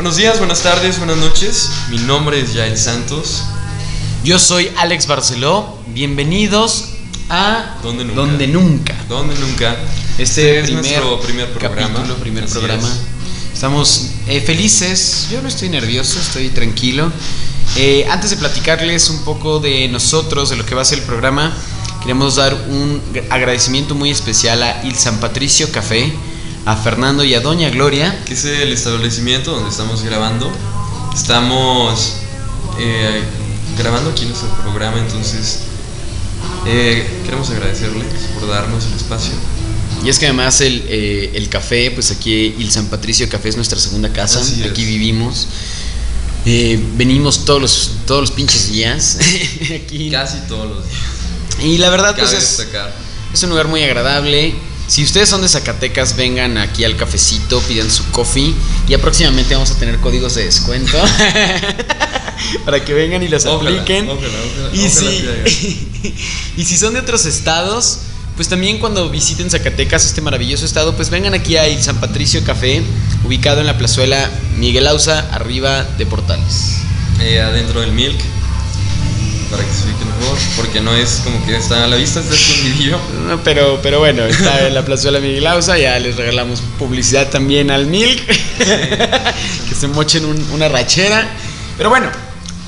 Buenos días, buenas tardes, buenas noches. Mi nombre es Yael Santos. Yo soy Alex Barceló. Bienvenidos a Donde Nunca. Donde Nunca. Donde nunca. Este es primer nuestro primer programa. capítulo, primer Así programa. es. Estamos eh, felices. Yo no estoy nervioso, estoy tranquilo. Eh, antes de platicarles un poco de nosotros, de lo que va a ser el programa, queremos dar un agradecimiento muy especial a Il San Patricio Café, a Fernando y a Doña Gloria. Que es el establecimiento donde estamos grabando. Estamos eh, grabando aquí nuestro programa, entonces eh, queremos agradecerles por darnos el espacio. Y es que además el, eh, el café, pues aquí Il San Patricio Café es nuestra segunda casa, Así es. aquí vivimos. Eh, venimos todos los, todos los pinches días aquí. Casi todos los días. Y la verdad, pues es, destacar. es un lugar muy agradable. Si ustedes son de Zacatecas, vengan aquí al cafecito, pidan su coffee. Ya próximamente vamos a tener códigos de descuento para que vengan y los Ojalá, apliquen. ojalá, ojalá, Y si, y si son de otros estados, pues también cuando visiten Zacatecas, este maravilloso estado, pues vengan aquí a San Patricio Café, ubicado en la plazuela Miguel Ausa, arriba de Portales. Eh, adentro del milk para que se ubique mejor porque no es como que está a la vista está escondidillo No, pero, pero bueno, está en la plazuela Miguel Ausa, ya les regalamos publicidad también al Milk, que se mochen un- una rachera. Pero bueno,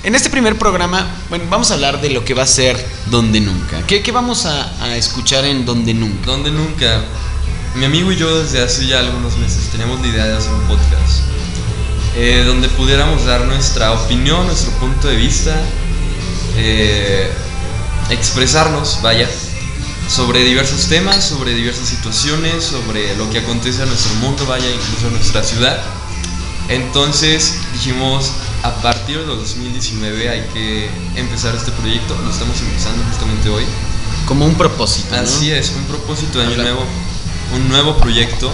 en este primer programa, bueno, vamos a hablar de lo que va a ser Donde Nunca. ¿Qué, qué vamos a, a escuchar en Donde Nunca? donde nunca mi amigo y yo desde hace ya algunos meses teníamos la idea de hacer un podcast eh, donde pudiéramos dar nuestra opinión nuestro punto de vista eh, expresarnos vaya sobre diversos temas sobre diversas situaciones sobre lo que acontece a nuestro mundo vaya incluso a nuestra ciudad entonces dijimos, a partir de 2019 hay que empezar este proyecto, lo estamos empezando justamente hoy. Como un propósito, ¿no? Así es, un propósito de año nuevo, un nuevo proyecto.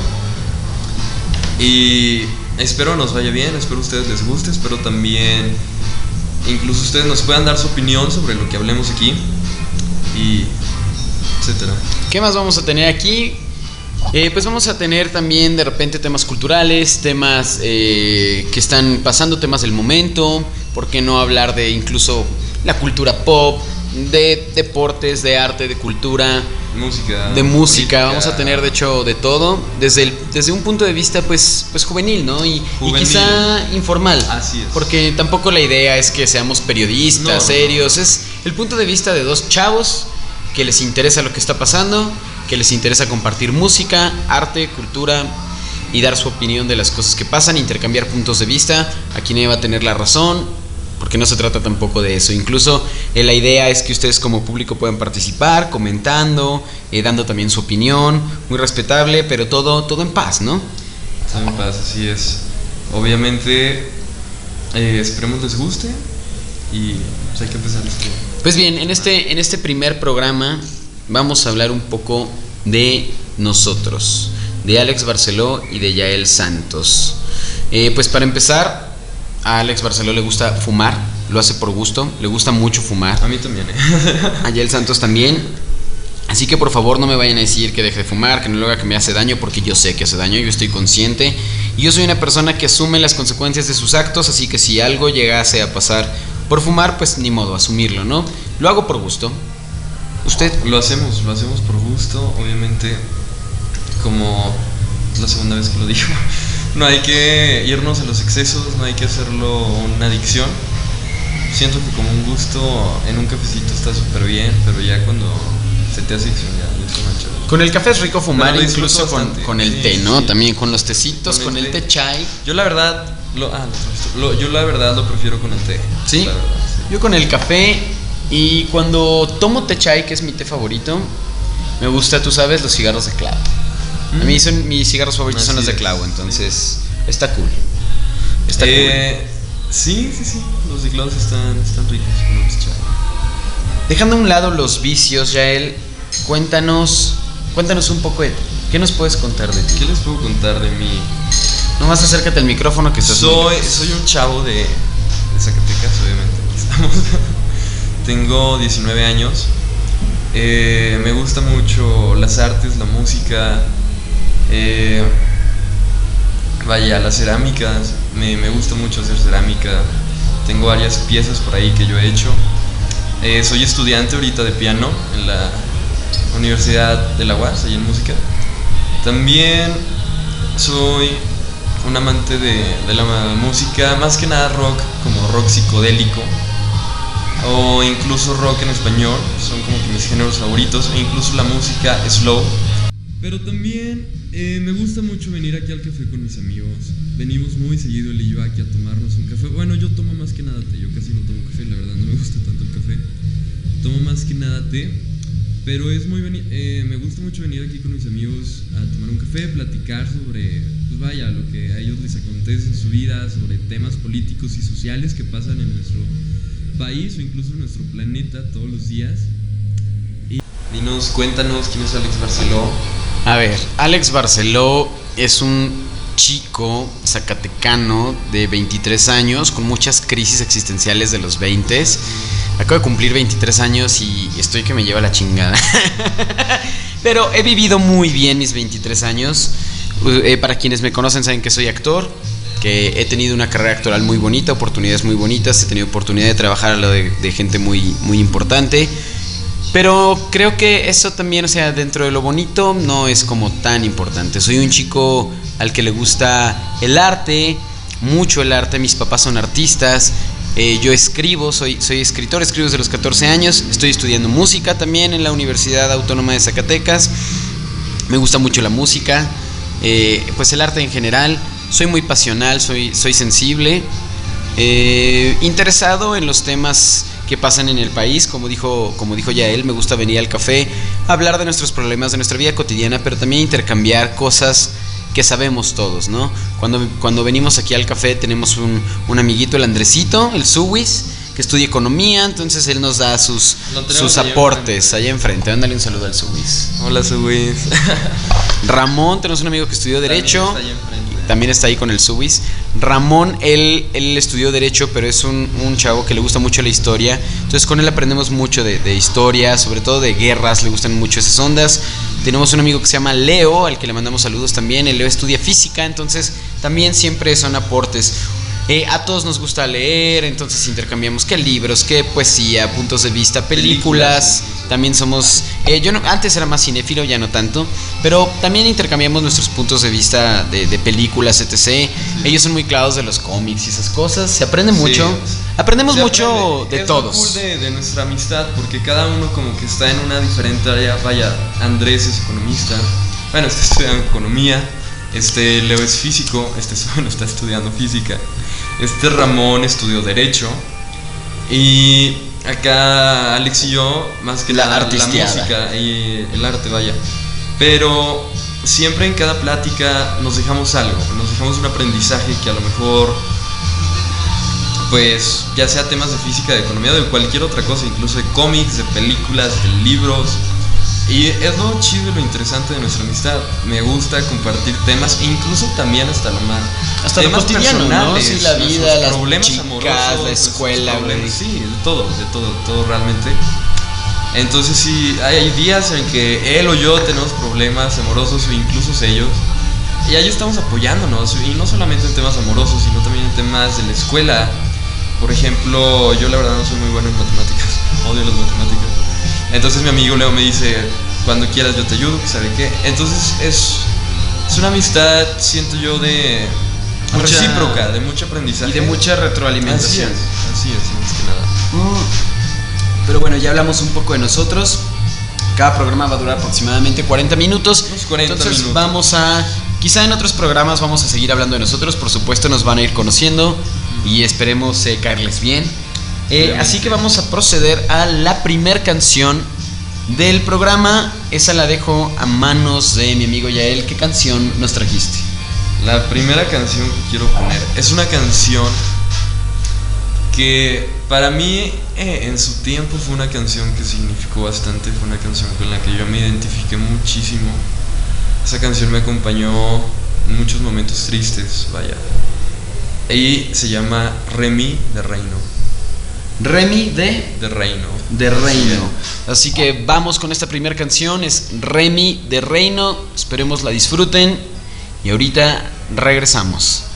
Y espero nos vaya bien, espero a ustedes les guste, espero también incluso ustedes nos puedan dar su opinión sobre lo que hablemos aquí y etcétera. ¿Qué más vamos a tener aquí? Eh, pues vamos a tener también de repente temas culturales, temas eh, que están pasando, temas del momento. ¿Por qué no hablar de incluso la cultura pop, de deportes, de arte, de cultura, Música. de música? política. Vamos a tener de hecho de todo, desde, el- desde un punto de vista pues, pues juvenil, ¿no? Y, quizá informal. Así es. Porque tampoco la idea es que seamos periodistas, No, no, no. serios. Es el punto de vista de dos chavos que les interesa lo que está pasando, que les interesa compartir música, arte, cultura y dar su opinión de las cosas que pasan, intercambiar puntos de vista. Aquí nadie va a tener la razón, porque no se trata tampoco de eso. Incluso eh, la idea es que ustedes como público puedan participar, comentando, eh, dando también su opinión, muy respetable, pero todo, todo en paz, ¿no? Todo en paz, así es. Obviamente, eh, esperemos les guste y pues, hay que empezar esto. Pues bien, en este, en este primer programa vamos a hablar un poco de nosotros, de Alex Barceló y de Yael Santos. Eh, pues para empezar, a Alex Barceló le gusta fumar, lo hace por gusto, le gusta mucho fumar. A mí también, ¿eh? A Yael Santos también. Así que por favor no me vayan a decir que deje de fumar, que no lo haga que me hace daño, porque yo sé que hace daño, yo estoy consciente. Y yo soy una persona que asume las consecuencias de sus actos, así que si algo llegase a pasar por fumar, pues ni modo, asumirlo, ¿no? Lo hago por gusto. ¿Usted? Lo hacemos, lo hacemos por gusto, obviamente, como la segunda vez que lo digo. No hay que irnos a los excesos, no hay que hacerlo una adicción. Siento que como un gusto en un cafecito está súper bien, pero ya cuando se te hace adicción ya, ya está manchado. Con el café es rico fumar, incluso con, con el Sí, té, ¿no? sí. También con los tecitos, Con con el el té. té chai. Yo la verdad, lo, ah, lo yo la verdad lo prefiero con el té. ¿Sí? La verdad, sí. Yo con el café y cuando tomo té chai, que es mi té favorito, me gusta, tú sabes, los cigarros de clavo. A mí son mis cigarros favoritos son los de clavo, entonces está cool. Está Eh, Sí, sí, sí. Los de clavos están, están ricos cool. Dejando a un lado los vicios, Yael, cuéntanos, cuéntanos un poco de ti. ¿Qué nos puedes contar de ti? ¿Qué les puedo contar de mí? Nomás acércate al micrófono que estás Soy, soy un chavo de, de Zacatecas, obviamente. Estamos. Tengo 19 años. Eh, me gusta mucho las artes, la música. Eh, vaya, las cerámicas, me, me gusta mucho hacer cerámica. Tengo varias piezas por ahí que yo he hecho. Eh, soy estudiante ahorita de piano en la Universidad de la UAS, ahí en música. También soy un amante de, de la música, más que nada rock, como rock psicodélico o incluso rock en español, son como que mis géneros favoritos, e incluso la música slow. Pero también eh, me gusta mucho venir aquí al café con mis amigos. Venimos muy seguido él y yo aquí a tomarnos un café. Bueno, yo tomo más que nada té, yo casi no tomo café, la verdad no me gusta tanto el café. Tomo más que nada té, pero es muy eh, me gusta mucho venir aquí con mis amigos a tomar un café, platicar sobre, pues vaya, lo que a ellos les acontece en su vida, sobre temas políticos y sociales que pasan en nuestro país o incluso en nuestro planeta todos los días. Y dinos, cuéntanos quién es Alex Barceló. A ver, Alex Barceló es un chico zacatecano de 23 años con muchas crisis existenciales de los 20. Acabo de cumplir 23 años y estoy que me lleva la chingada. Pero he vivido muy bien mis 23 años. Eh, para quienes me conocen saben que soy actor, que he tenido una carrera actoral muy bonita, oportunidades muy bonitas, he tenido oportunidad de trabajar a lo de, de gente muy, muy importante. Pero creo que eso también, o sea, dentro de lo bonito no es como tan importante. Soy un chico al que le gusta el arte, mucho el arte, mis papás son artistas, eh, yo escribo, soy, soy escritor, escribo desde los 14 años, estoy estudiando música también en la Universidad Autónoma de Zacatecas, me gusta mucho la música, eh, pues el arte en general, soy muy pasional, soy, soy sensible, eh, interesado en los temas que pasan en el país, como dijo, como dijo ya él, me gusta venir al café, hablar de nuestros problemas, de nuestra vida cotidiana, pero también intercambiar cosas que sabemos todos, ¿no? Cuando, cuando venimos aquí al café tenemos un, un amiguito, el Andresito, el Suwis, que estudia economía, entonces él nos da sus, sus aportes allá enfrente. Dándole un saludo al Suwis. Hola Suwis. Ramón, tenemos un amigo que estudió Derecho también está ahí con el Subis. Ramón, él, él estudió Derecho, pero es un, un, chavo que le gusta mucho la historia. Entonces con él aprendemos mucho de, de, historia, sobre todo de guerras, le gustan mucho esas ondas. Tenemos un amigo que se llama Leo, al que le mandamos saludos también. Leo estudia física, entonces también siempre son aportes. Eh, a todos nos gusta leer, entonces intercambiamos qué libros, qué poesía, puntos de vista, películas. películas. También somos. Eh, yo no, antes era más cinéfilo, ya no tanto. Pero también intercambiamos nuestros puntos de vista de, de películas, etc. Sí. Ellos son muy clavados de los cómics y esas cosas. Se aprende mucho. Sí. Aprendemos Se mucho aprende. de es todos. Cool de, de, nuestra amistad, porque cada uno como que está en una diferente área. Vaya, Andrés es economista. Bueno, está estudiando economía. Este Leo es físico. Este bueno, está estudiando física. Este Ramón estudió Derecho. Y acá Alex y yo, más que la, nada, la música y el arte, vaya. Pero siempre en cada plática nos dejamos algo, nos dejamos un aprendizaje que a lo mejor, pues, ya sea temas de física, de economía, de cualquier otra cosa, incluso de cómics, de películas, de libros. Y es lo chido y lo interesante de nuestra amistad. Me gusta compartir temas, incluso también hasta lo más. Hasta lo cotidiano, ¿no? Sí, la vida, las problemas chicas, amorosos, la escuela, güey. Sí, de todo, de todo, todo realmente. Entonces sí, hay días en que él o yo tenemos problemas amorosos o incluso ellos. Y ahí estamos apoyándonos. Y no solamente en temas amorosos, sino también en temas de la escuela. Por ejemplo, yo la verdad no soy muy bueno en matemáticas. Odio las matemáticas. Entonces mi amigo Leo me dice, cuando quieras yo te ayudo, que sabe qué. Entonces es, es una amistad, siento yo, de mucha, recíproca, de mucho aprendizaje. Y de mucha retroalimentación. Así es, así es, más que nada. Mm. Pero bueno, ya hablamos un poco de nosotros. Cada programa va a durar aproximadamente 40 minutos. Unos 40 Entonces minutos. vamos a... Quizá en otros programas vamos a seguir hablando de nosotros. Por supuesto nos van a ir conociendo y esperemos eh, caerles bien. Eh, así que vamos a proceder a la primer canción del programa. Esa la dejo a manos de mi amigo Yael. ¿Qué canción nos trajiste? La primera canción que quiero poner es una canción que para mí eh, en su tiempo fue una canción que significó bastante, fue una canción con la que yo me identifiqué muchísimo. Esa canción me acompañó en muchos momentos tristes, vaya. Y se llama Remy de Reino. Remy de De Reino. de Reino. Así que vamos con esta primera canción, es Remy de Reino. Esperemos la disfruten. Y ahorita Regresamos.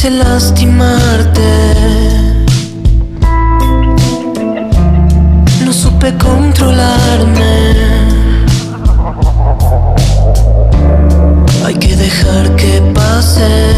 Quise lastimarte. No supe controlarme. Hay que dejar que pase.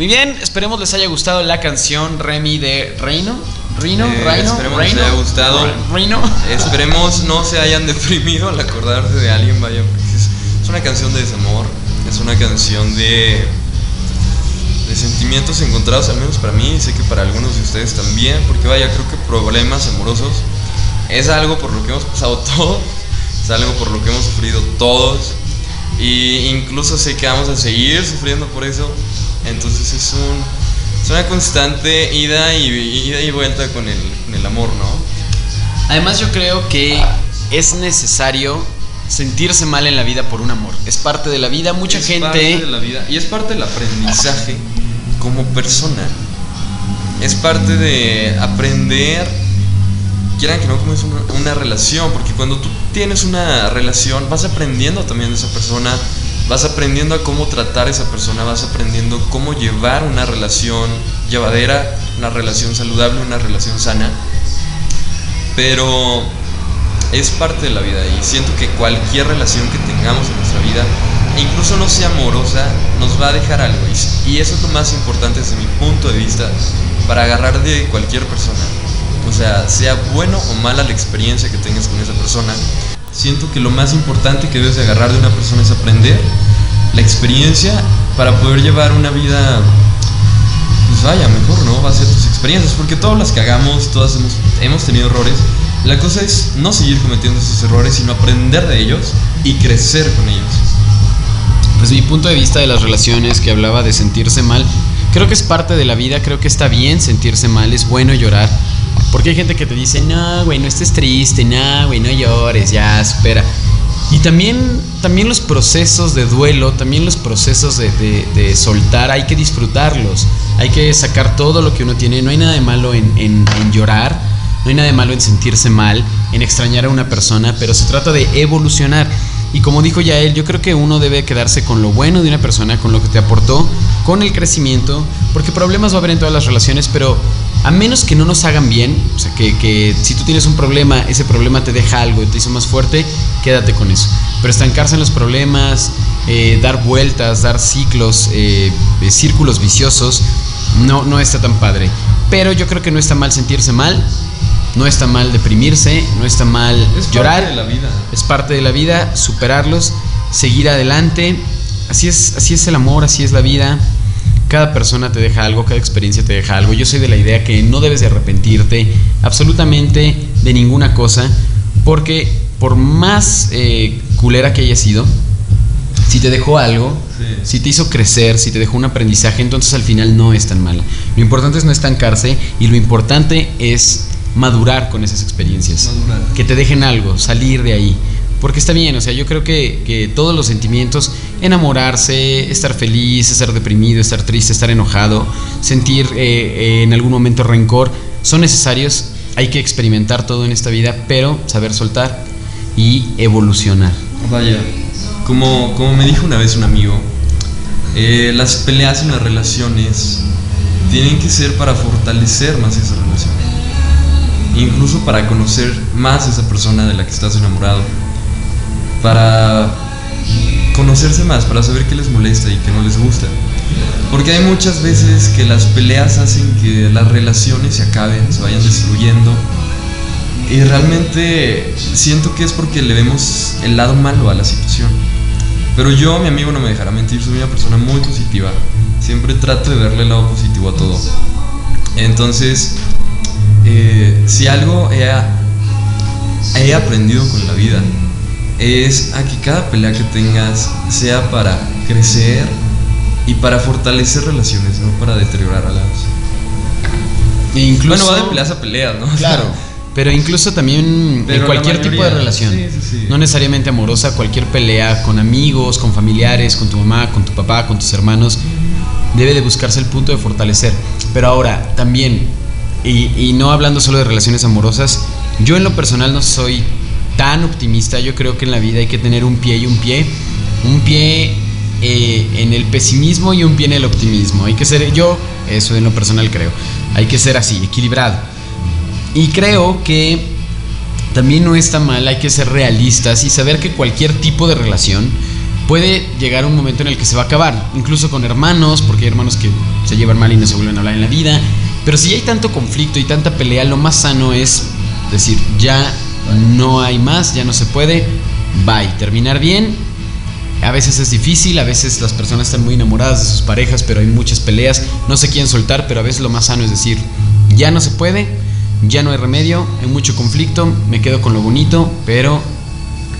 Muy bien, esperemos les haya gustado la canción Remy de Reino. Reino, Eh, Reino, esperemos les Reino, haya gustado. Reino. Esperemos no se hayan deprimido al acordarse de alguien, vaya, porque es, es una canción de desamor, es una canción de, de sentimientos encontrados, al menos para mí, y sé que para algunos de ustedes también, porque vaya, creo que problemas amorosos es algo por lo que hemos pasado todos, es algo por lo que hemos sufrido todos, y incluso sé que vamos a seguir sufriendo por eso, entonces es un... Es una constante ida y, ida y vuelta con el, con el amor, ¿no? Además yo creo que es necesario sentirse mal en la vida por un amor. Es parte de la vida. Mucha es gente... parte de la vida y es parte del aprendizaje como persona. Es parte de aprender, quieran que no, como es una, una relación, porque cuando tú tienes una relación vas aprendiendo también de esa persona, vas aprendiendo a cómo tratar a esa persona, vas aprendiendo cómo llevar una relación llevadera, una relación saludable, una relación sana. Pero es parte de la vida y siento que cualquier relación que tengamos en nuestra vida, e incluso no sea amorosa, nos va a dejar algo. Y, eso es lo más importante desde mi punto de vista para agarrar de cualquier persona. O sea, sea bueno o mala la experiencia que tengas con esa persona, siento que lo más importante que debes de agarrar de una persona es aprender la experiencia para poder llevar una vida, pues vaya, mejor, ¿no? Va a ser tus experiencias, porque todas las que hagamos, todas hemos, hemos tenido errores. La cosa es no seguir cometiendo esos errores, sino aprender de ellos y crecer con ellos. Pues mi punto de vista de las relaciones que hablaba de sentirse mal, creo que es parte de la vida, creo que está bien sentirse mal, es bueno llorar. Porque hay gente que te dice, no, güey, no estés triste, no, güey, no llores, ya, supera. Y también, también los procesos de duelo, también los procesos de, de- de soltar, hay que disfrutarlos. Hay que sacar todo lo que uno tiene. No hay nada de malo en, en- en llorar, no hay nada de malo en sentirse mal, en extrañar a una persona, pero se trata de evolucionar. Y como dijo ya él, yo creo que uno debe quedarse con lo bueno de una persona, con lo que te aportó, con el crecimiento, porque problemas va a haber en todas las relaciones, pero a menos que no nos hagan bien, o sea, que, que si tú tienes un problema, ese problema te deja algo y te hizo más fuerte, quédate con eso. Pero estancarse en los problemas, eh, dar vueltas, dar ciclos, eh, eh, círculos viciosos, no, no está tan padre. Pero yo creo que no está mal sentirse mal, no está mal deprimirse, no está mal Es parte llorar. de la vida. Es parte de la vida, superarlos, seguir adelante. Así es, así es el amor, así es la vida. Cada persona te deja algo, cada experiencia te deja algo. Yo soy de la idea que no debes de arrepentirte absolutamente de ninguna cosa, porque por más eh, culera que haya sido, si te dejó algo, Sí. si te hizo crecer, si te dejó un aprendizaje, entonces al final no es tan mala. Lo importante es no estancarse y lo importante es madurar con esas experiencias Madurar. que te dejen algo, salir de ahí. Porque está bien, o sea, yo creo que, que todos los sentimientos, enamorarse, estar feliz, estar deprimido, estar triste, estar enojado, sentir eh, eh, en algún momento rencor, son necesarios. Hay que experimentar todo en esta vida, pero saber soltar y evolucionar. Vaya, como, como me dijo una vez un amigo, eh, las peleas en las relaciones tienen que ser para fortalecer más esa relación. Incluso para conocer más a esa persona de la que estás enamorado. Para conocerse más, para saber qué les molesta y qué no les gusta. Porque hay muchas veces que las peleas hacen que las relaciones se acaben, se vayan destruyendo. Y realmente siento que es porque le vemos el lado malo a la situación. Pero yo, mi amigo, no me dejará mentir, soy una persona muy positiva. Siempre trato de verle el lado positivo a todo. Entonces, eh, si algo he, he aprendido con la vida, es a que cada pelea que tengas sea para crecer y para fortalecer relaciones, no para deteriorar a las. E incluso, Bueno, va de peleas a peleas, ¿no? O sea, Claro. Pero incluso también Pero en cualquier tipo de relación, sí, sí, sí. no necesariamente amorosa, cualquier pelea con amigos, con familiares, con tu mamá, con tu papá, con tus hermanos, debe de buscarse el punto de fortalecer. Pero ahora, también, y, y no hablando solo de relaciones amorosas, yo en lo personal no soy tan optimista, yo creo que en la vida hay que tener un pie y un pie, un pie eh, en el pesimismo y un pie en el optimismo. Hay que ser, yo, eso en lo personal creo, hay que ser así, equilibrado. Y creo que también no está mal, hay que ser realistas y saber que cualquier tipo de relación puede llegar un momento en el que se va a acabar, incluso con hermanos, porque hay hermanos que se llevan mal y no se vuelven a hablar en la vida. Pero si hay tanto conflicto y tanta pelea, lo más sano es decir, ya no hay más, ya no se puede, bye, terminar bien. A veces es difícil, a veces las personas están muy enamoradas de sus parejas, pero hay muchas peleas, no se quieren soltar, pero a veces lo más sano es decir, ya no se puede, ya no hay remedio, hay mucho conflicto, me quedo con lo bonito, pero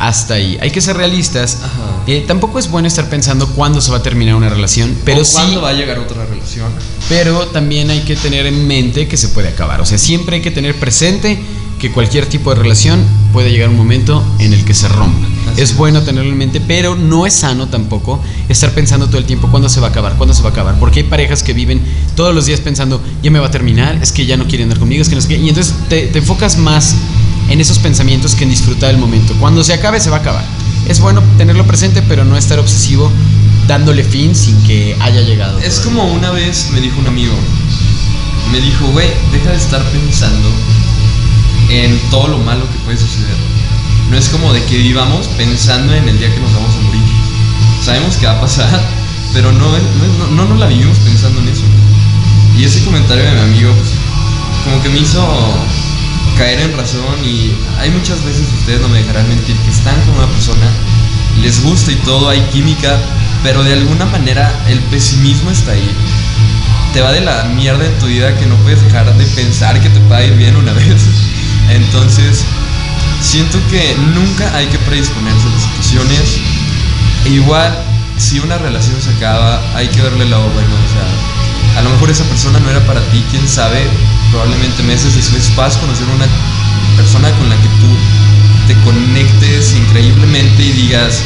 hasta ahí. Hay que ser realistas. Eh, tampoco es bueno estar pensando cuándo se va a terminar una relación, pero ¿O sí, ¿Cuándo va a llegar otra relación? pero también hay que tener en mente que se puede acabar. O sea, siempre hay que tener presente que cualquier tipo de relación puede llegar un momento en el que se rompa. Así es bueno tenerlo en mente, pero no es sano tampoco estar pensando todo el tiempo cuándo se va a acabar, cuándo se va a acabar. Porque hay parejas que viven todos los días pensando, ya me va a terminar, es que ya no quieren andar conmigo, es que no sé qué. Y entonces te, te enfocas más en esos pensamientos que en disfrutar el momento. Cuando se acabe, se va a acabar. Es bueno tenerlo presente, pero no estar obsesivo dándole fin sin que haya llegado. Es todavía. como una vez me dijo un amigo, me dijo, güey, deja de estar pensando en todo lo malo que puede suceder. No es como de que vivamos pensando en el día que nos vamos a morir. Sabemos que va a pasar, pero no, no, no, no la vivimos pensando en eso. Y ese comentario de mi amigo, pues, como que me hizo caer en razón y hay muchas veces, ustedes no me dejarán mentir, que están con una persona, les gusta y todo, hay química, pero de alguna manera el pesimismo está ahí. Te va de la mierda en tu vida que no puedes dejar de pensar que te a ir bien una vez. Entonces, siento que nunca hay que predisponerse a las situaciones. Igual, si una relación se acaba, hay que verle el lado bueno. O sea, a lo mejor esa persona no era para ti, quién sabe. Probablemente meses después vas a conocer una persona con la que tú te conectes increíblemente y digas,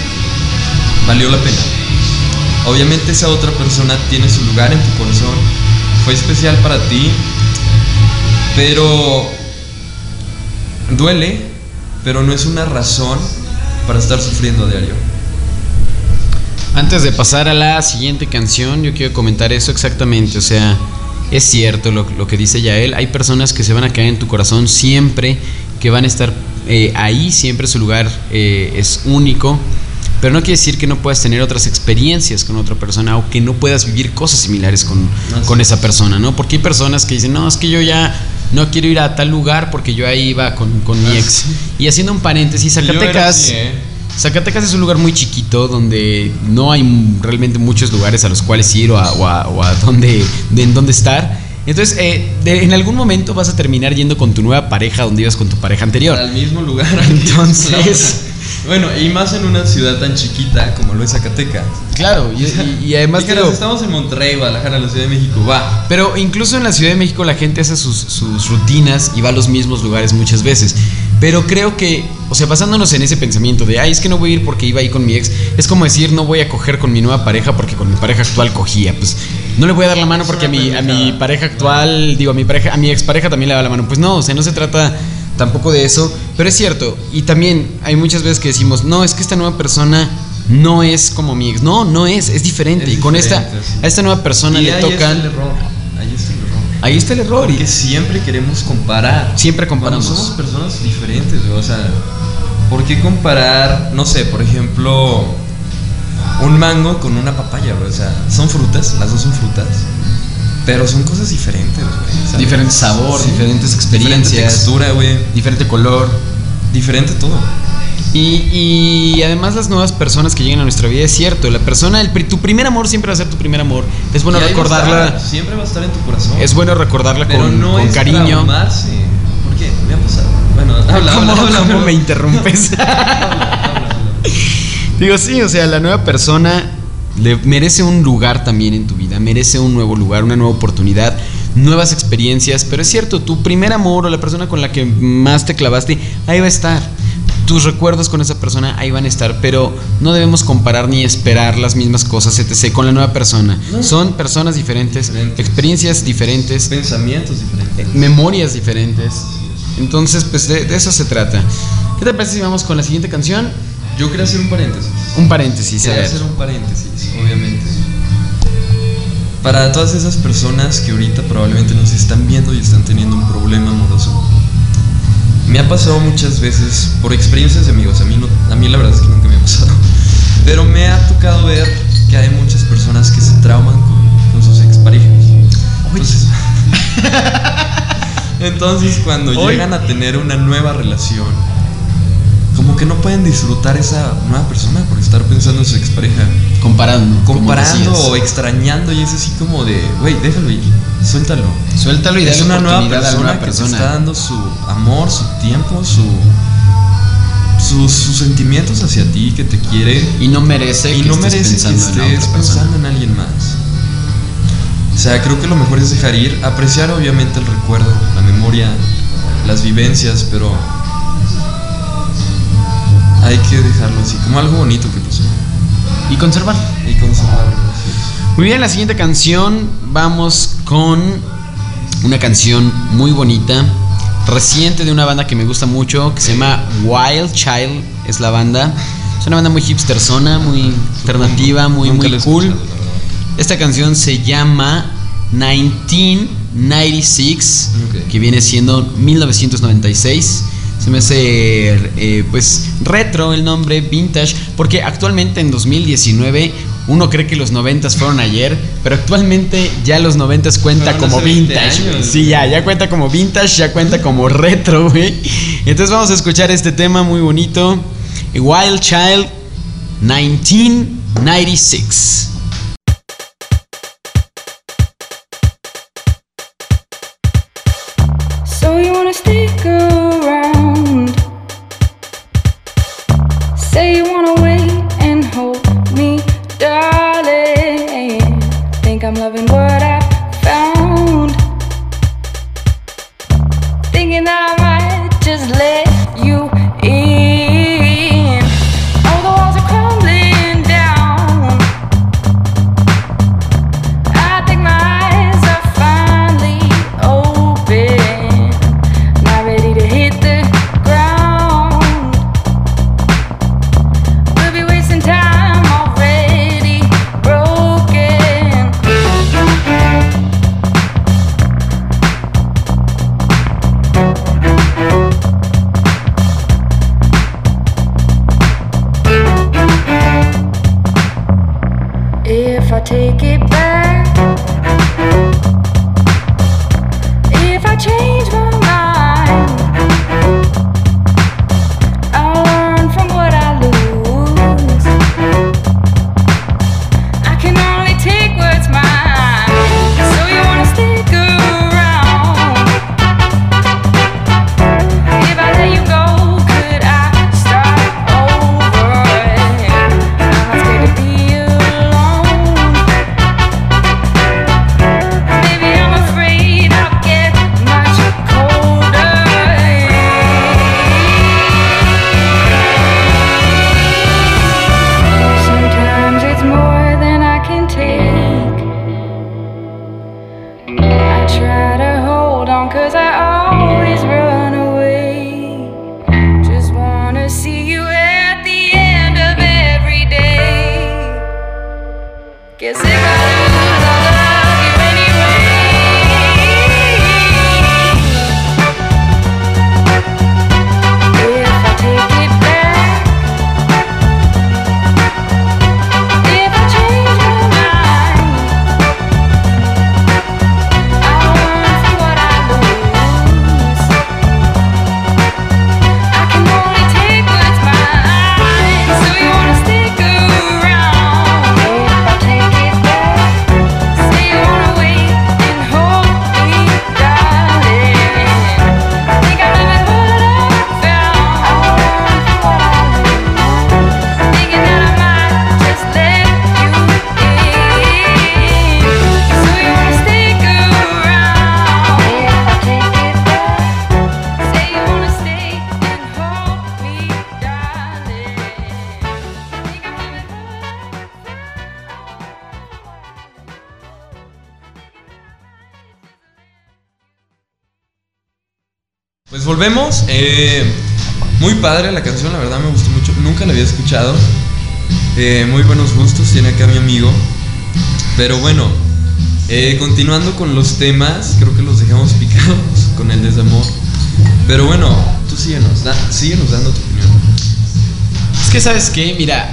valió la pena. Obviamente esa otra persona tiene su lugar en tu corazón, fue especial para ti, pero duele, pero no es una razón para estar sufriendo a diario. Antes de pasar a la siguiente canción, yo quiero comentar eso exactamente. O sea, es cierto lo, lo que dice Yael. Hay personas que se van a caer en tu corazón siempre, que van a estar eh, ahí, siempre su lugar eh, es único. Pero no quiere decir que no puedas tener otras experiencias con otra persona o que no puedas vivir cosas similares con, con es. esa persona, ¿no? Porque hay personas que dicen, no, es que yo ya no quiero ir a tal lugar porque yo ahí iba con, con mi Ah, ex. Y haciendo un paréntesis, Zacatecas... así, ¿eh? Zacatecas es un lugar muy chiquito donde no hay realmente muchos lugares a los cuales ir o a, o a- o a dónde, de, en dónde estar. Entonces, eh, de- en algún momento vas a terminar yendo con tu nueva pareja donde ibas con tu pareja anterior. Al mismo lugar. Entonces- bueno, y más en una ciudad tan chiquita como lo es Zacatecas. Claro, y, y- y además digo, estamos en Monterrey, Guadalajara, la Ciudad de México, va. Pero incluso en la Ciudad de México la gente hace sus, sus rutinas y va a los mismos lugares muchas veces. Pero creo que, o sea, basándonos en ese pensamiento de, ay, es que no voy a ir porque iba ahí con mi ex, es como decir, no voy a coger con mi nueva pareja porque con mi pareja actual cogía. Pues no le voy a dar la mano porque a mi, a mi pareja actual, digo, a mi pareja, a mi expareja también le da la mano. Pues no, o sea, no se trata tampoco de eso. Pero es cierto, y también hay muchas veces que decimos, no, es que esta nueva persona no es como mi ex. No, no es, es diferente. Es y con esta, sí. a esta nueva persona y le ahí tocan... está el error. Ahí está el error. Ahí está el error. y- Porque siempre queremos comparar. Siempre Cuando comparamos. somos personas diferentes, o sea, ¿por qué comparar, no sé, por ejemplo, un mango con una papaya, güey? O sea, son frutas, las dos son frutas, pero son cosas diferentes, güey. Diferente sabor, diferentes Diferente experiencias, textura, güey. diferente color. Diferente todo. Y, y además las nuevas personas que llegan a nuestra vida, es cierto, la persona, el, tu primer amor siempre va a ser tu primer amor. Es bueno ahí va recordarla, estar, siempre va a estar en tu corazón. es bueno recordarla pero con, no con es cariño. ¿Por qué? Me ha pasado. Bueno, habla, ¿Cómo, habla, habla, cómo me interrumpes? Habla, habla, habla. Digo, sí, o sea, la nueva persona le merece un lugar también en tu vida, merece un nuevo lugar, una nueva oportunidad, nuevas experiencias, pero es cierto, tu primer amor o la persona con la que más te clavaste, ahí va a estar. Tus recuerdos con esa persona ahí van a estar, pero no debemos comparar ni esperar las mismas cosas, etc., con la nueva persona. No. Son personas diferentes, Diferentes. experiencias diferentes, Pensamientos diferentes. memorias diferentes. Entonces, pues de, de eso se trata. ¿Qué te parece si vamos con la siguiente canción? Yo quería hacer un paréntesis. Un paréntesis, Quería hacer un paréntesis, obviamente. Para todas esas personas que ahorita probablemente nos están viendo y están teniendo un problema amoroso. Me ha pasado muchas veces por experiencias de amigos. A mí, no, a mí la verdad es que nunca me ha pasado. Pero me ha tocado ver que hay muchas personas que se trauman con, con sus exparejas. Entonces, entonces cuando llegan a tener una nueva relación, como que no pueden disfrutar esa nueva persona por estar pensando en su expareja. Comparando. Comparando o extrañando y es así como de, güey, déjalo ir, suéltalo. Suéltalo y es una nueva persona, que te está dando su amor, su tiempo, su, sus, sus sentimientos hacia ti, que te quiere Y no merece y que no estés merece que pensando estés pensando en alguien más. O sea, creo que lo mejor es dejar ir, apreciar obviamente el recuerdo, la memoria, las vivencias, pero hay que dejarlo así, como algo bonito que pasó Y conservar. y conservarlo. Muy bien, la siguiente canción. Vamos con una canción muy bonita. Reciente de una banda que me gusta mucho. Que se llama Wild Child. Es la banda. Es una banda muy hipsterzona, muy alternativa, muy, Nunca muy cool. escuchado. Esta canción se llama 1996, Ok. que viene siendo 1996. Se me hace eh, pues retro el nombre, vintage, porque actualmente en 2019 uno cree que los 90 fueron ayer, pero actualmente ya los 90 cuenta como hace 20 vintage. años, sí, ya, ya cuenta como vintage, ya cuenta como retro, güey. Entonces vamos a escuchar este tema muy bonito. Wild Child 19 I'm loving what Volvemos. eh, muy padre la canción, la verdad me gustó mucho. Nunca la había escuchado. Eh, muy buenos gustos tiene acá mi amigo. Pero bueno, eh, continuando con los temas, creo que los dejamos picados con el desamor. Pero bueno, tú síguenos, da- síguenos dando tu opinión. Es que, ¿sabes qué? Mira,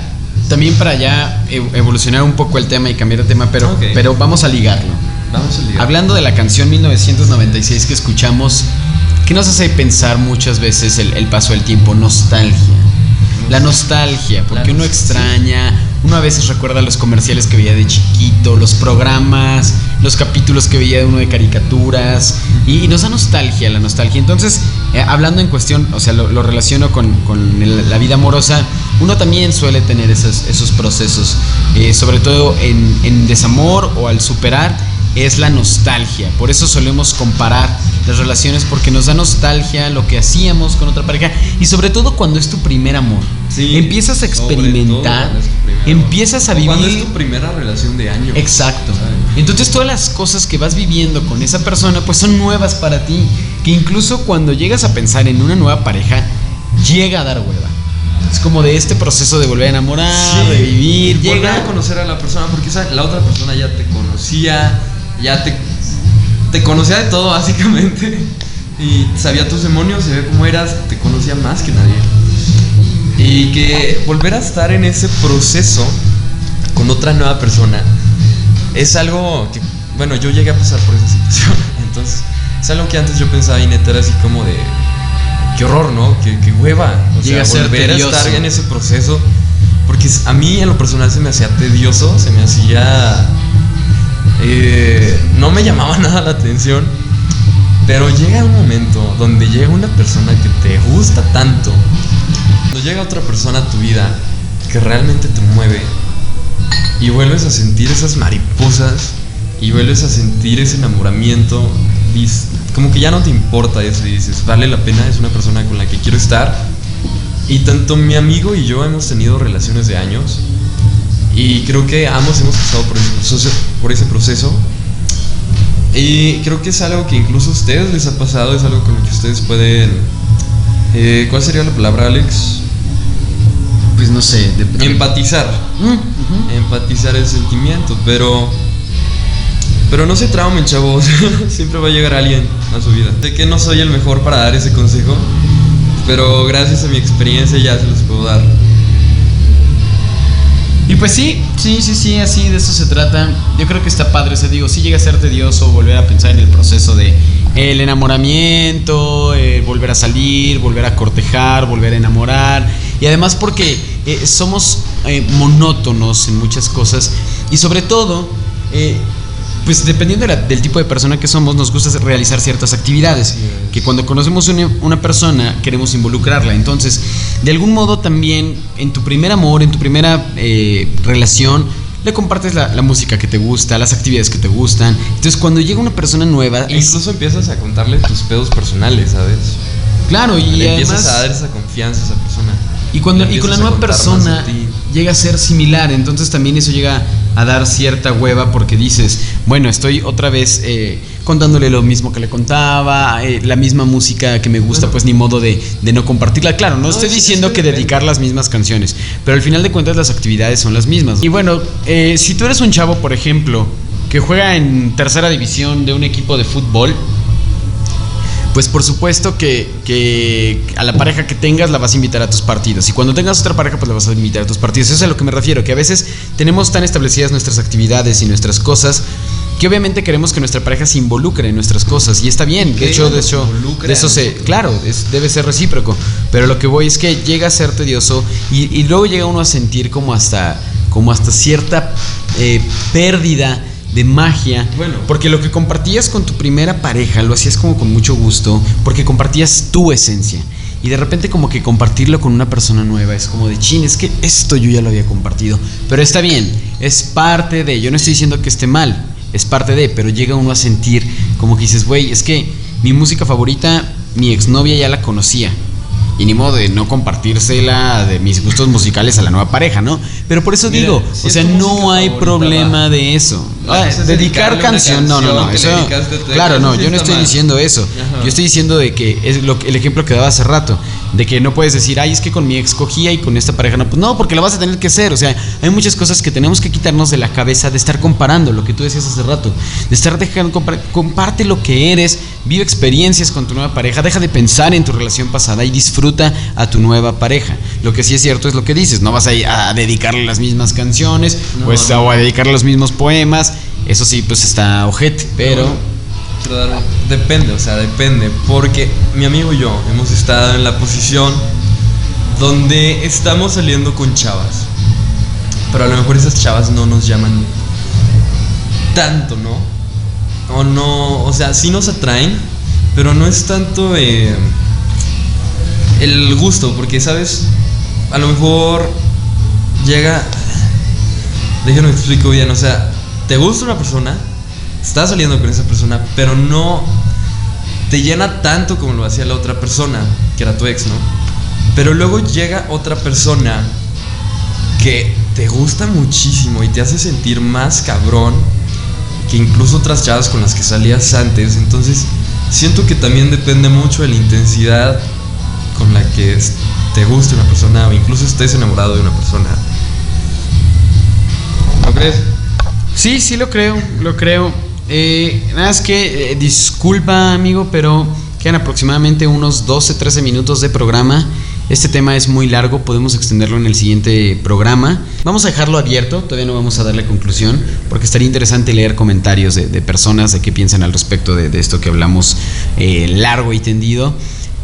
también para ya ev- evolucionar un poco el tema y cambiar de tema, pero, Ok. pero vamos a ligarlo. Vamos a ligar. Hablando de la canción 1996 que escuchamos, que nos hace pensar muchas veces el, el paso del tiempo, nostalgia. La nostalgia, porque uno extraña, uno a veces recuerda los comerciales que veía de chiquito, los programas, los capítulos que veía de uno de caricaturas, y, y nos da nostalgia, la nostalgia. Entonces, eh, hablando en cuestión, o sea, lo, lo relaciono con, con el- la vida amorosa, uno también suele tener esos, esos procesos, eh, sobre todo en, en desamor o al superar, es la nostalgia. Por eso solemos comparar las relaciones porque nos da nostalgia lo que hacíamos con otra pareja y sobre todo cuando es tu primer amor. Sí, empiezas a experimentar, empiezas a O Cuando es vivir tu primera relación de años. Exacto. ¿sabes? Entonces todas las cosas que vas viviendo con esa persona pues son nuevas para ti, que incluso cuando llegas a pensar en una nueva pareja llega a dar hueva. Es como de este proceso de volver a enamorar, de vivir, volver llega a conocer a la persona porque esa- la otra persona ya te conocía, ya te, te conocía de todo básicamente y sabía tus demonios, sabía cómo eras, te conocía más que nadie. Y que volver a estar en ese proceso con otra nueva persona es algo que, bueno, yo llegué a pasar por esa situación, entonces es algo que antes yo pensaba y neta era así como de, qué horror, ¿no? Qué, qué hueva. O Llega sea, a volver tedioso. a estar en ese proceso Porque a mí en lo personal se me hacía tedioso, se me hacía... eh, no me llamaba nada la atención. Pero llega un momento donde llega una persona que te gusta tanto. Cuando llega otra persona a tu vida que realmente te mueve y vuelves a sentir esas mariposas y vuelves a sentir ese enamoramiento, como que ya no te importa eso y dices, vale la pena, es una persona con la que quiero estar. Y tanto mi amigo y yo hemos tenido relaciones de años y creo que ambos hemos pasado por ese proceso. Por ese proceso. Y creo que es algo que incluso a ustedes les ha pasado, es algo con lo que ustedes pueden... eh, ¿Cuál sería la palabra, Alex? Pues no sé. de- Empatizar. Mm, empatizar el sentimiento, pero pero no se traumen, chavos. Siempre va a llegar alguien a su vida. Sé que no soy el mejor para dar ese consejo, pero gracias a mi experiencia ya se los puedo dar. Pues sí, sí, sí, sí, así de eso se trata. Yo creo que está padre, o digo, sí llega a ser tedioso volver a pensar en el proceso de el enamoramiento, eh, volver a salir, volver a cortejar, volver a enamorar. Y además porque eh, somos eh, monótonos en muchas cosas y sobre todo, eh, pues dependiendo de la- del tipo de persona que somos, nos gusta realizar ciertas actividades. Es. Que cuando conocemos una, una persona queremos involucrarla. Entonces, de algún modo también en tu primer amor, en tu primera eh, relación, le compartes la, la música que te gusta, las actividades que te gustan. Entonces, cuando llega una persona nueva, es- Incluso empiezas a contarle tus pedos personales, ¿sabes? claro, y Le además, empiezas a dar esa confianza a esa persona. y cuando y con la nueva persona llega a ser similar, entonces también eso llega a dar cierta hueva porque dices, bueno, estoy otra vez eh, contándole lo mismo que le contaba, eh, la misma música que me gusta, Bueno. pues ni modo de, de no compartirla. Claro, no, No, estoy es- diciendo es que dedicar las mismas canciones, pero al final de cuentas las actividades son las mismas. Y bueno, eh, si tú eres un chavo, por ejemplo, que juega en tercera división de un equipo de fútbol, pues por supuesto que, que a la pareja que tengas la vas a invitar a tus partidos. Y cuando tengas otra pareja, pues la vas a invitar a tus partidos. Eso es a lo que me refiero, que a veces tenemos tan establecidas nuestras actividades y nuestras cosas que obviamente queremos que nuestra pareja se involucre en nuestras cosas. Y está bien, de hecho, de hecho, de eso se, claro, es- debe ser recíproco. Pero lo que voy es que llega a ser tedioso y, y luego llega uno a sentir como hasta, como hasta cierta eh, pérdida de magia. Bueno. Porque lo que compartías con tu primera pareja lo hacías como con mucho gusto, porque compartías tu esencia. Y de repente como que compartirlo con una persona nueva es como de chin, es que esto yo ya lo había compartido. Pero está bien, es parte de, yo no estoy diciendo que esté mal, es parte de, pero llega uno a sentir como que dices, güey, es que mi música favorita, mi exnovia ya la conocía. Y ni modo de no compartírsela de mis gustos musicales a la nueva pareja, ¿no? Pero por eso Mira, digo, si o sea, no hay problema va. de eso. Ah, es dedicar canción, no, no, no, eso Claro, no, yo no estoy mal. diciendo eso. Ajá. Yo estoy diciendo de que es lo que- el ejemplo que daba hace rato, de que no puedes decir, "Ay, es que con mi ex cogía y con esta pareja no." Pues no, porque lo vas a tener que hacer, o sea, hay muchas cosas que tenemos que quitarnos de la cabeza de estar comparando, lo que tú decías hace rato, de estar dejando compar- comparte lo que eres, vive experiencias con tu nueva pareja, deja de pensar en tu relación pasada y disfruta a tu nueva pareja. Lo que sí es cierto es lo que dices, no vas a, ir a dedicarle las mismas canciones, No, pues no. o a dedicarle los mismos poemas, eso sí, pues está ojete, pero Depende, o sea, depende. Porque mi amigo y yo hemos estado en la posición donde estamos saliendo con chavas. Pero a lo mejor esas chavas no nos llaman tanto, ¿no? O no, o sea, sí nos atraen, pero no es tanto eh, el gusto, porque, ¿sabes? A lo mejor llega... Déjenme explico bien, o sea, te gusta una persona, estás saliendo con esa persona, pero no te llena tanto como lo hacía la otra persona, que era tu ex, ¿no? Pero luego llega otra persona que te gusta muchísimo y te hace sentir más cabrón que incluso otras chavas con las que salías antes. Entonces, siento que también depende mucho de la intensidad con la que te guste una persona o incluso estés enamorado de una persona. ¿No crees? Sí, sí lo creo, lo creo. Eh, nada más que, eh, disculpa amigo, pero quedan aproximadamente unos 12, 13 minutos de programa. Este tema es muy largo, podemos extenderlo en el siguiente programa. Vamos a dejarlo abierto, todavía no vamos a darle conclusión, porque estaría interesante leer comentarios de, de personas de qué piensan al respecto de, de esto que hablamos eh, largo y tendido.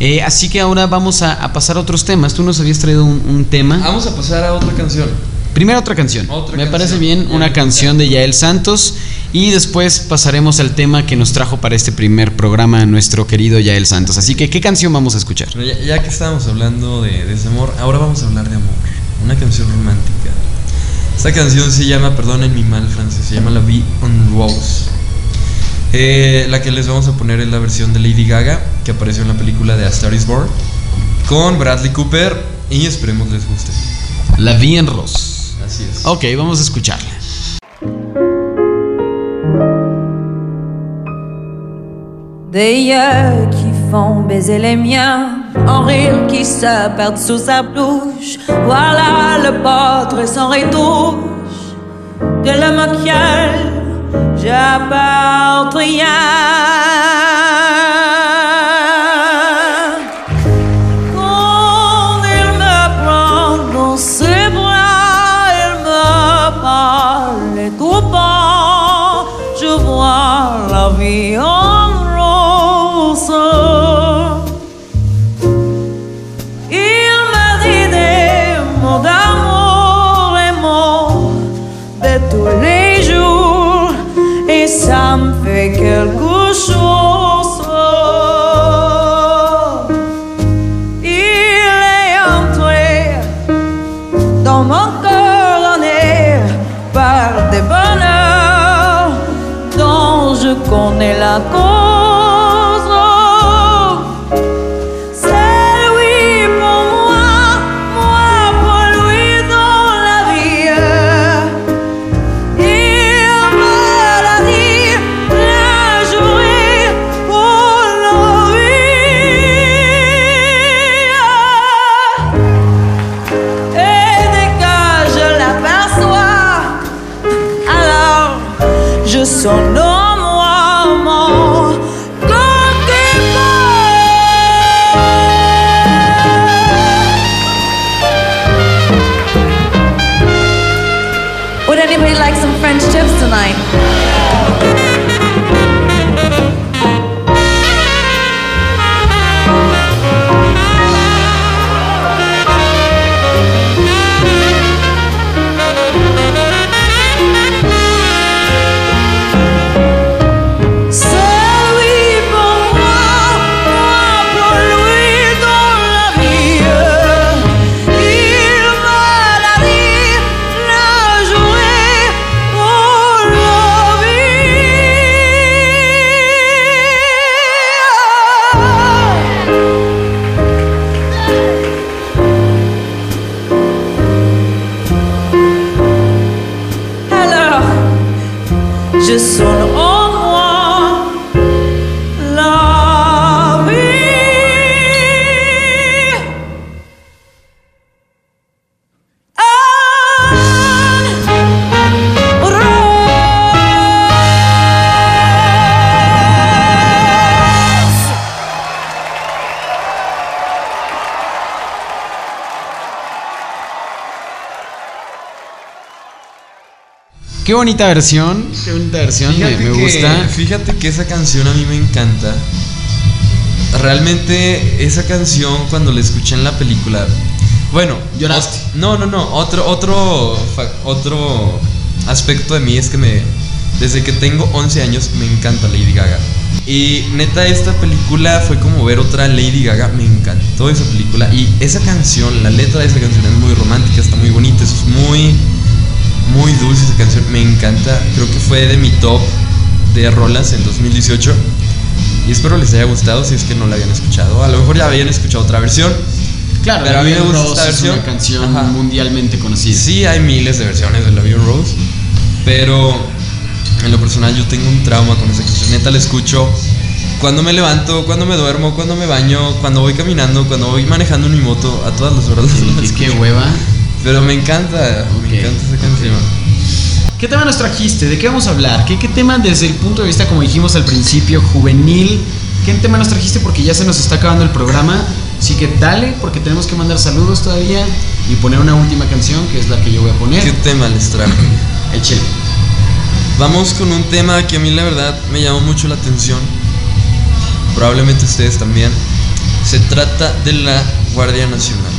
Eh, así que ahora vamos a, a pasar a otros temas. Tú nos habías traído un, un tema. Vamos a pasar a otra canción. Primero otra canción. Otra Me canción. parece bien una canción de Yael Santos y después pasaremos al tema que nos trajo para este primer programa nuestro querido Yael Santos. Así que, ¿qué canción vamos a escuchar? Ya, ya que estábamos hablando de, de ese amor, ahora vamos a hablar de amor. Una canción romántica. Esta canción se llama, perdonen mi mal francés, se llama La Vie en Rose. Eh, la que les vamos a poner es la versión de Lady Gaga, que apareció en la película de A Star is Born, con Bradley Cooper, y esperemos les guste. La Vie en Rose. Así es. Ok, vamos a escucharla. Des qui font baiser les miens, un rire qui se perd sous sa bouche. Voilà le portrait sans retouche de l'homme auquel j'appartiens. Né par des bonheurs dont je connais la cause. Qué bonita versión, qué bonita versión, Fíjate me que- gusta. Fíjate que esa canción a mí me encanta. Realmente esa canción cuando la escuché en la película, bueno, No, no, no. Otro, otro, otro aspecto de mí es que me, desde que tengo 11 años me encanta Lady Gaga. Y neta esta película fue como ver otra Lady Gaga. Me encantó esa película y esa canción, la letra de esa canción es muy romántica, está muy bonita, es muy muy dulce esa canción, me encanta. Creo que fue de mi top de rolas en 2018. Y espero les haya gustado si es que no la habían escuchado. A lo mejor ya habían escuchado otra versión. Claro, Pero a mí me gusta Rose esta es versión. una canción Ajá. mundialmente conocida. Sí, hay miles de versiones de La Vie en Rose. Pero en lo personal yo tengo un trauma con esa canción. Neta la escucho cuando me levanto, cuando me duermo, cuando me baño, cuando voy caminando, cuando voy manejando en mi moto, a todas las horas. la Y qué hueva. Pero me encanta, me encanta esa canción. ¿Qué tema nos trajiste? ¿De qué vamos a hablar? ¿Qué, ¿Qué tema desde el punto de vista, como dijimos al principio, juvenil? ¿Qué tema nos trajiste? Porque ya se nos está acabando el programa. Así que dale, porque tenemos que mandar saludos todavía y poner una última canción, que es la que yo voy a poner. ¿Qué tema les traje? Échale. Vamos con un tema que a mí la verdad me llamó mucho la atención. Probablemente ustedes también. Se trata de la Guardia Nacional.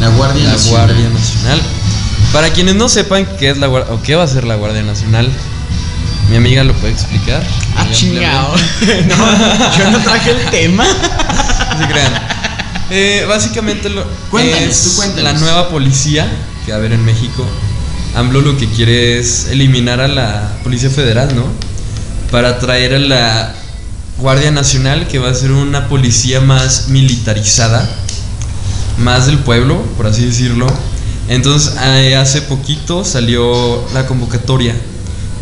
La Guardia La Nacional. Guardia Nacional. Para quienes no sepan qué es la Guardia o qué va a ser la Guardia Nacional, mi amiga lo puede explicar. Ah, chingado. no, yo no traje el tema. No se crean. Eh, básicamente lo, Cuéntanos, es tú cuéntanos. la nueva policía que va a haber en México. AMLO lo que quiere es eliminar a la Policía Federal, ¿no? Para traer a la Guardia Nacional, que va a ser una policía más militarizada, más del pueblo, por así decirlo. Entonces, eh, hace poquito salió la convocatoria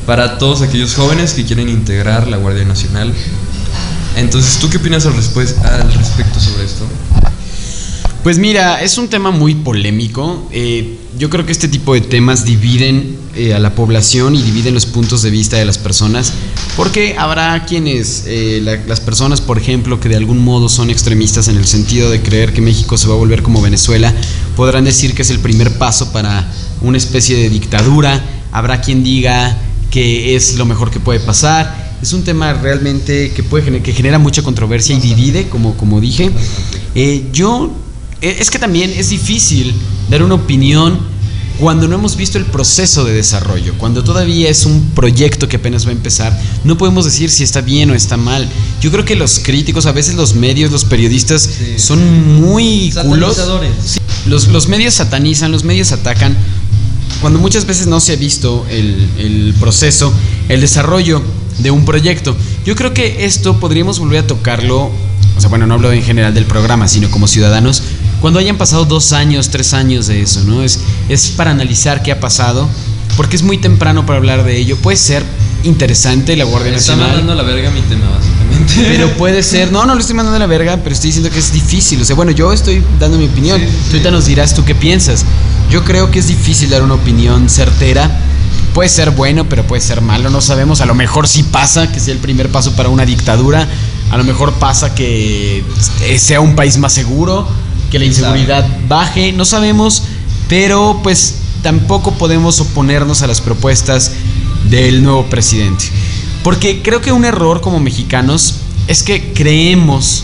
para todos aquellos jóvenes que quieren integrar la Guardia Nacional. Entonces, ¿tú qué opinas al, al respecto sobre esto? Pues mira, es un tema muy polémico. Eh, yo creo que este tipo de temas dividen eh, a la población y dividen los puntos de vista de las personas. Porque habrá quienes, eh, la- las personas, por ejemplo, que de algún modo son extremistas en el sentido de creer que México se va a volver como Venezuela, podrán decir que es el primer paso para una especie de dictadura. Habrá quien diga que es lo mejor que puede pasar. Es un tema realmente que puede que genera mucha controversia y divide, como, como dije. Yo es que también es difícil dar una opinión cuando no hemos visto el proceso de desarrollo, cuando todavía es un proyecto que apenas va a empezar, no podemos decir si está bien o está mal. Yo creo que los críticos, a veces los medios, los periodistas Sí. son muy culos. Sí, los, los medios satanizan, los medios atacan, cuando muchas veces no se ha visto el, el proceso, el desarrollo de un proyecto. Yo creo que esto podríamos volver a tocarlo, o sea, bueno, no hablo en general del programa, sino como ciudadanos, cuando hayan pasado dos años, tres años de eso, ¿no? Es, es para analizar qué ha pasado, porque es muy temprano para hablar de ello. Puede ser interesante la Guardia Me está Nacional. mandando a la verga mi tema, básicamente. Pero puede ser, no, no lo estoy mandando a la verga, pero estoy diciendo que es difícil. O sea, bueno, yo estoy dando mi opinión. Sí, sí, Tú ahorita nos dirás tú qué piensas. Yo creo que es difícil dar una opinión certera. Puede ser bueno, pero puede ser malo, no sabemos. A lo mejor sí pasa que sea el primer paso para una dictadura. A lo mejor pasa que eh, sea un país más seguro, que la inseguridad baje, no sabemos. Pero pues tampoco podemos oponernos a las propuestas del nuevo presidente. Porque creo que un error como mexicanos es que creemos,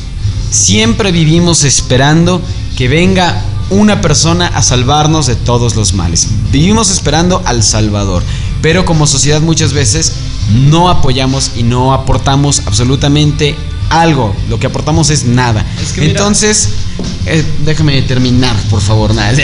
siempre vivimos esperando que venga una persona a salvarnos de todos los males. Vivimos esperando al Salvador. Pero como sociedad muchas veces no apoyamos y no aportamos absolutamente algo. Lo que aportamos es nada. Es que mira- Entonces, eh, déjame terminar, por favor. Nada.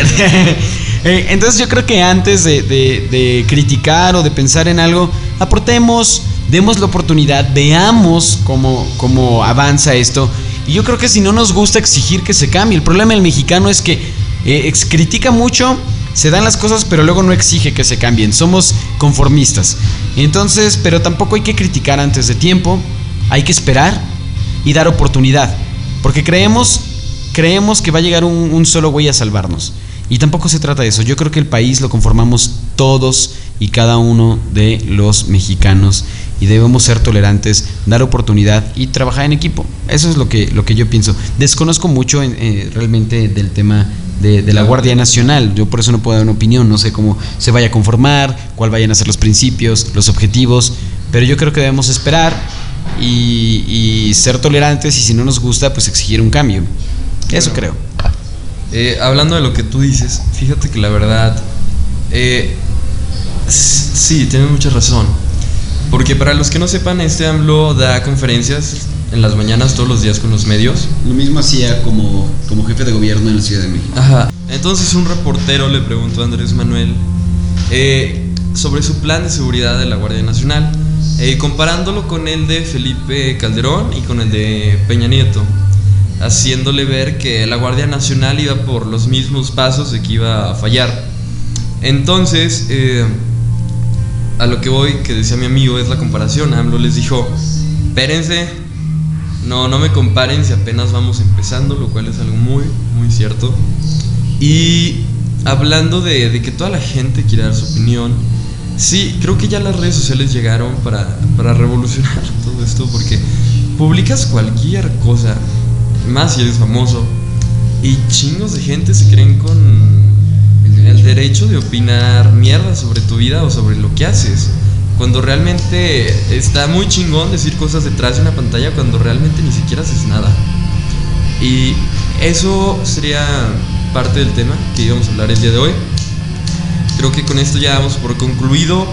Eh, Entonces yo creo que antes de, criticar o de pensar en algo, aportemos, demos la oportunidad, veamos cómo, avanza esto. Y yo creo que si no nos gusta exigir que se cambie, el problema del mexicano es que eh, critica mucho, se dan las cosas, pero luego no exige que se cambien. Somos conformistas. Entonces, pero tampoco hay que criticar antes de tiempo, hay que esperar y dar oportunidad. Porque creemos, creemos que va a llegar un, un solo güey a salvarnos. Y tampoco se trata de eso. Yo creo que el país lo conformamos todos y cada uno de los mexicanos. Y debemos ser tolerantes, dar oportunidad y trabajar en equipo. Eso es lo que, lo que yo pienso. Desconozco mucho eh, realmente del tema de, de la Guardia Nacional. Yo por eso no puedo dar una opinión. No sé cómo se vaya a conformar, cuál vayan a ser los principios, los objetivos. Pero yo creo que debemos esperar y, y ser tolerantes y si no nos gusta, pues exigir un cambio. Eso creo. Eh, hablando de lo que tú dices, fíjate que la verdad, eh, sí, tienes mucha razón. Porque para los que no sepan, este AMLO da conferencias en las mañanas todos los días con los medios. Lo mismo hacía como, como jefe de gobierno en la Ciudad de México. Ajá. Entonces un reportero le preguntó a Andrés Manuel eh, sobre su plan de seguridad de la Guardia Nacional, eh, comparándolo con el de Felipe Calderón y con el de Peña Nieto, haciéndole ver que la Guardia Nacional iba por los mismos pasos de que iba a fallar. Entonces, eh, a lo que voy, que decía mi amigo, es la comparación. AMLO les dijo, espérense, no, no me comparen si apenas vamos empezando, lo cual es algo muy, muy cierto. Y hablando de, de que toda la gente quiere dar su opinión, sí, creo que ya las redes sociales llegaron para, para revolucionar todo esto, porque publicas cualquier cosa, más si eres famoso, y chingos de gente se creen con el derecho de opinar mierda sobre tu vida o sobre lo que haces. Cuando realmente está muy chingón decir cosas detrás de una pantalla cuando realmente ni siquiera haces nada. Y eso sería parte del tema que íbamos a hablar el día de hoy. Creo que con esto ya damos por concluido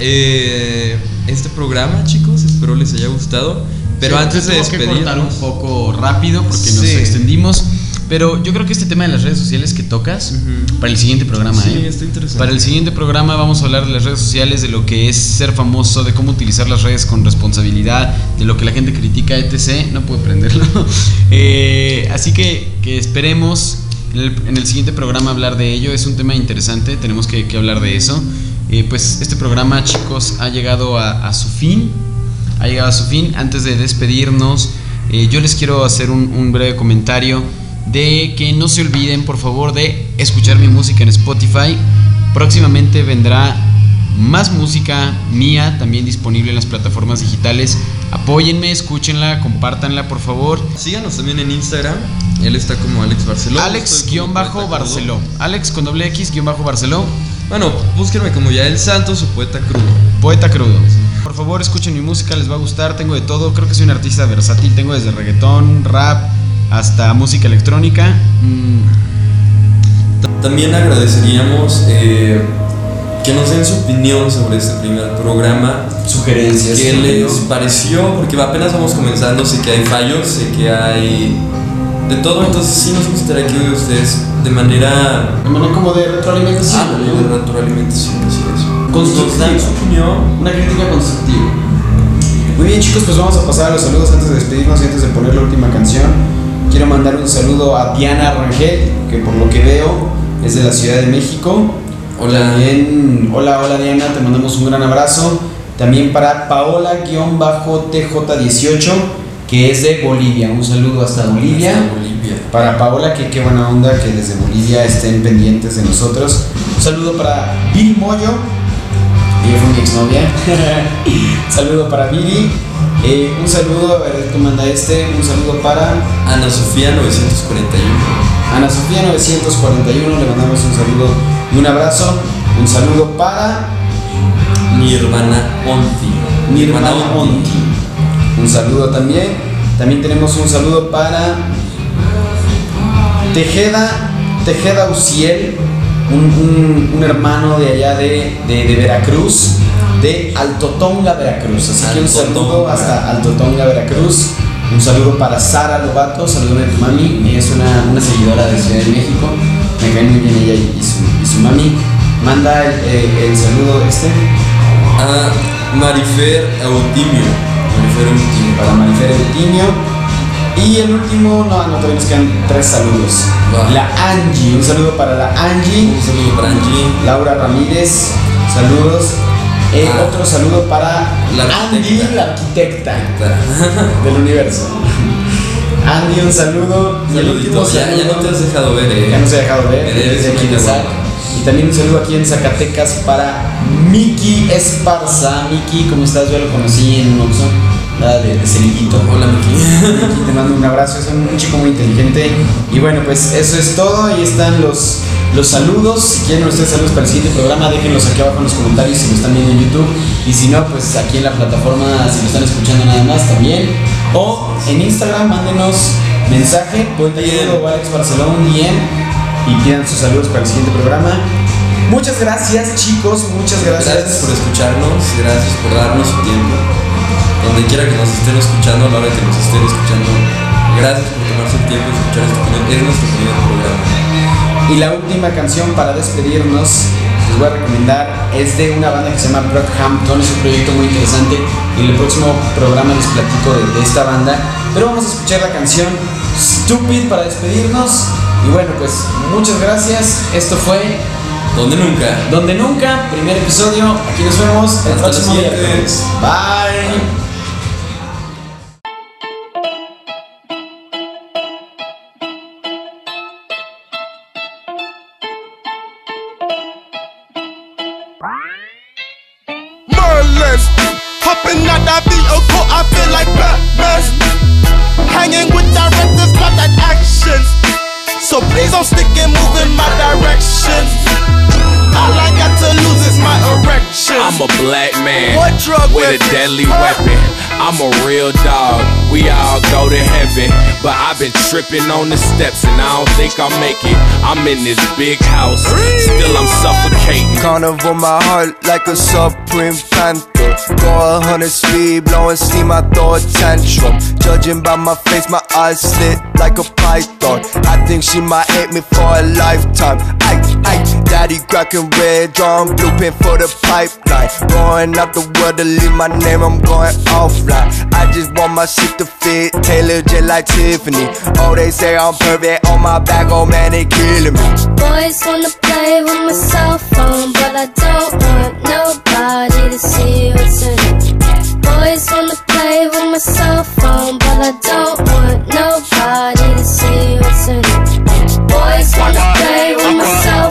eh, este programa, chicos. Espero les haya gustado. Pero Sí, antes de tuvo que cortar un despedirnos, poco rápido porque nos Sí. extendimos. Pero yo creo que este tema de las redes sociales que tocas Ujú. para el siguiente programa, Sí, ¿eh? está interesante. Para el siguiente programa vamos a hablar de las redes sociales, de lo que es ser famoso, de cómo utilizar las redes con responsabilidad, de lo que la gente critica, etc. No puedo prenderlo. Eh, así que, que esperemos en el, en el siguiente programa hablar de ello. Es un tema interesante, tenemos que, que hablar de eso. Eh, pues este programa, chicos, ha llegado a, a su fin. Ha llegado a su fin. Antes de despedirnos, eh, yo les quiero hacer un, un breve comentario de que no se olviden, por favor, de escuchar mi música en Spotify. Próximamente vendrá más música mía también disponible en las plataformas digitales. Apóyenme, escúchenla, compártanla, por favor. Síganos también en Instagram. Él está como Alex Barceló. Alex-Barceló. Alex con doble X-Barceló. Bueno, búsquenme como Yael Santos o Poeta Crudo. Poeta crudo. Por favor, escuchen mi música, les va a gustar. Tengo de todo. Creo que soy un artista versátil. Tengo desde reggaetón, rap, hasta música electrónica. Mm, También agradeceríamos eh, que nos den su opinión sobre este primer programa. sugerencias. ¿Qué les pareció? Porque apenas vamos comenzando, sé que hay fallos, sé que hay de todo, entonces sí nos gustaría que ustedes de manera De manera como de retroalimentación. ah, ¿no? de retroalimentación, así es. Constructiva. Una crítica constructiva. Muy bien chicos, pues vamos a pasar a los saludos antes de despedirnos y antes de poner la última canción. Quiero mandar un saludo a Diana Rangel, que por lo que veo es de la Ciudad de México. Hola. También, hola, hola Diana, te mandamos un gran abrazo. También para Paola-TJ18, que es de Bolivia. Un saludo hasta Bolivia. Hasta Bolivia. Para Paola, que qué buena onda que desde Bolivia estén pendientes de nosotros. Un saludo para Viri Moyo, ella fue mi exnovia. un saludo para Viri. Eh, un saludo, a ver, ¿cómo anda este? Un saludo para Ana Sofía 941. Ana Sofía 941, le mandamos un saludo y un abrazo. Un saludo para Nirvana Onti. Nirvana Onti. Un saludo también. También tenemos un saludo para Tejeda, Tejeda Uciel, un, un- un hermano de allá de, de- de Veracruz, de Altotonga, Veracruz. Así que un saludo hasta Altotonga, Veracruz. Un saludo para Sara Lobato, saludame a tu mami. Ella es una, una seguidora de Ciudad de México. Me cae muy bien ella y, su, y su mami. Manda el, el- el saludo este A Marifer Autimio. Marifer Autimio. para Marifer Eutimio. Y el último, no, no, todavía nos quedan tres saludos. La Angie, un saludo para la Angie. Un saludo para Angie. Laura Ramírez, saludos. Eh, Ah. Otro saludo para La Andy, la arquitecta del universo. Andy, un saludo. Y el último. Ya, ya no saludo- te has dejado ver, eh. ya nos he dejado ver, desde aquí de. Y también un saludo aquí en Zacatecas para Miki Esparza. Miki, ¿cómo estás? Yo lo conocí en Oxxo, nada de, de. Hola, Miki. Te mando un abrazo, es un, un chico muy inteligente. Y bueno, pues eso es todo. Ahí están los, los saludos. Si quieren ustedes saludos para el siguiente programa, déjenlos aquí abajo en los comentarios si lo están viendo en YouTube. Y si no, pues aquí en la plataforma, si lo están escuchando nada más también. O en Instagram, mándenos mensaje, Poeta Crudo o Alex Barcelona, un DM y pidan sus saludos para el siguiente programa. Muchas gracias, chicos. Muchas gracias. Gracias por escucharnos, gracias por darnos su tiempo. Donde quiera que nos estén escuchando, a la hora que nos estén escuchando, gracias por tomarse el tiempo de escuchar este primer, es nuestro primer programa. Y la última canción para despedirnos, les voy a recomendar, es de una banda que se llama Brockhampton, es un proyecto muy interesante. Y en el próximo programa les platico de, de esta banda. Pero vamos a escuchar la canción Stupid para despedirnos. Y bueno, pues muchas gracias. Esto fue Donde nunca. Donde Nunca, primer episodio. Aquí nos vemos el Hasta próximo viernes. Bye. I'm a black man What drug with a deadly weapon. I'm a real dog. We all go to heaven, but I've been tripping on the steps and I don't think I'll make it. I'm in this big house, still I'm suffocating. Carnival my heart like a supreme panther. Go a hundred speed, blowing steam, I throw a tantrum. Judging by my face, my eyes slit like a python. I think she might hate me for a lifetime. Ay, ay, daddy cracking red, drawing blueprint for the pipeline. Going out the world to leave my name, I'm going offline. I just want my shit to fit, Taylor just like Tiffany. Oh, they say I'm perfect on my back, oh man, they killing me. Boys wanna play with my cell phone, but I don't want nobody to see what's in it. Boys wanna play with my cell phone, but I don't want nobody to see what's in it. Boys wanna play with my cell phone,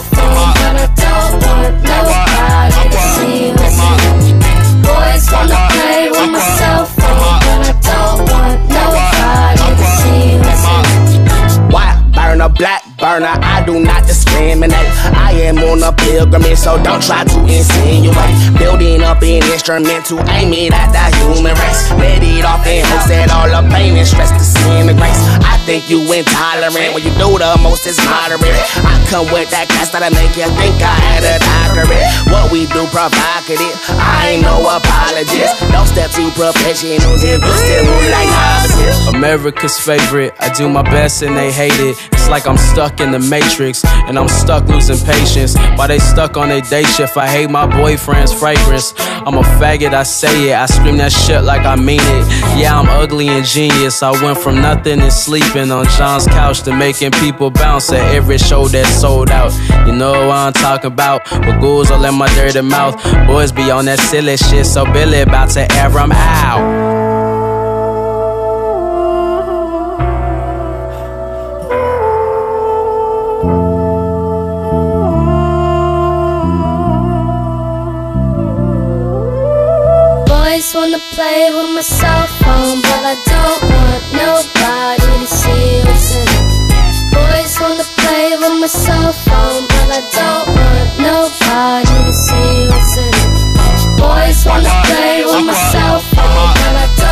a black burner, I do not discriminate. I am on a pilgrimage, so don't try to insinuate. Building up an instrument to aim it at the human race. Let it off and hope that all the pain and stress disintegrates. I think you intolerant when you do the most is moderate. I come with that gas that'll make you think I had a doctorate. What we do provocative, I ain't no apologist. Don't step to professionals if you still like novices. America's favorite. I do my best and they hate it. It's like I'm stuck in the matrix and I'm stuck losing patience. Why they stuck on their day shift, I hate my boyfriend's fragrance. I'm a faggot, I say it. I scream that shit like I mean it. Yeah, I'm ugly and genius. I went from nothing and sleeping on John's couch to making people bounce at every show that sold out. You know what I'm talking about? With ghouls all in my dirty mouth. Boys be on that silly shit, so Billy about to air 'em out. Wanna play with my cell phone, but I don't want nobody to see what's in it. Boys wanna play with my cell phone, but I don't want nobody to see what's in it. Boys wanna play with my cell phone, but I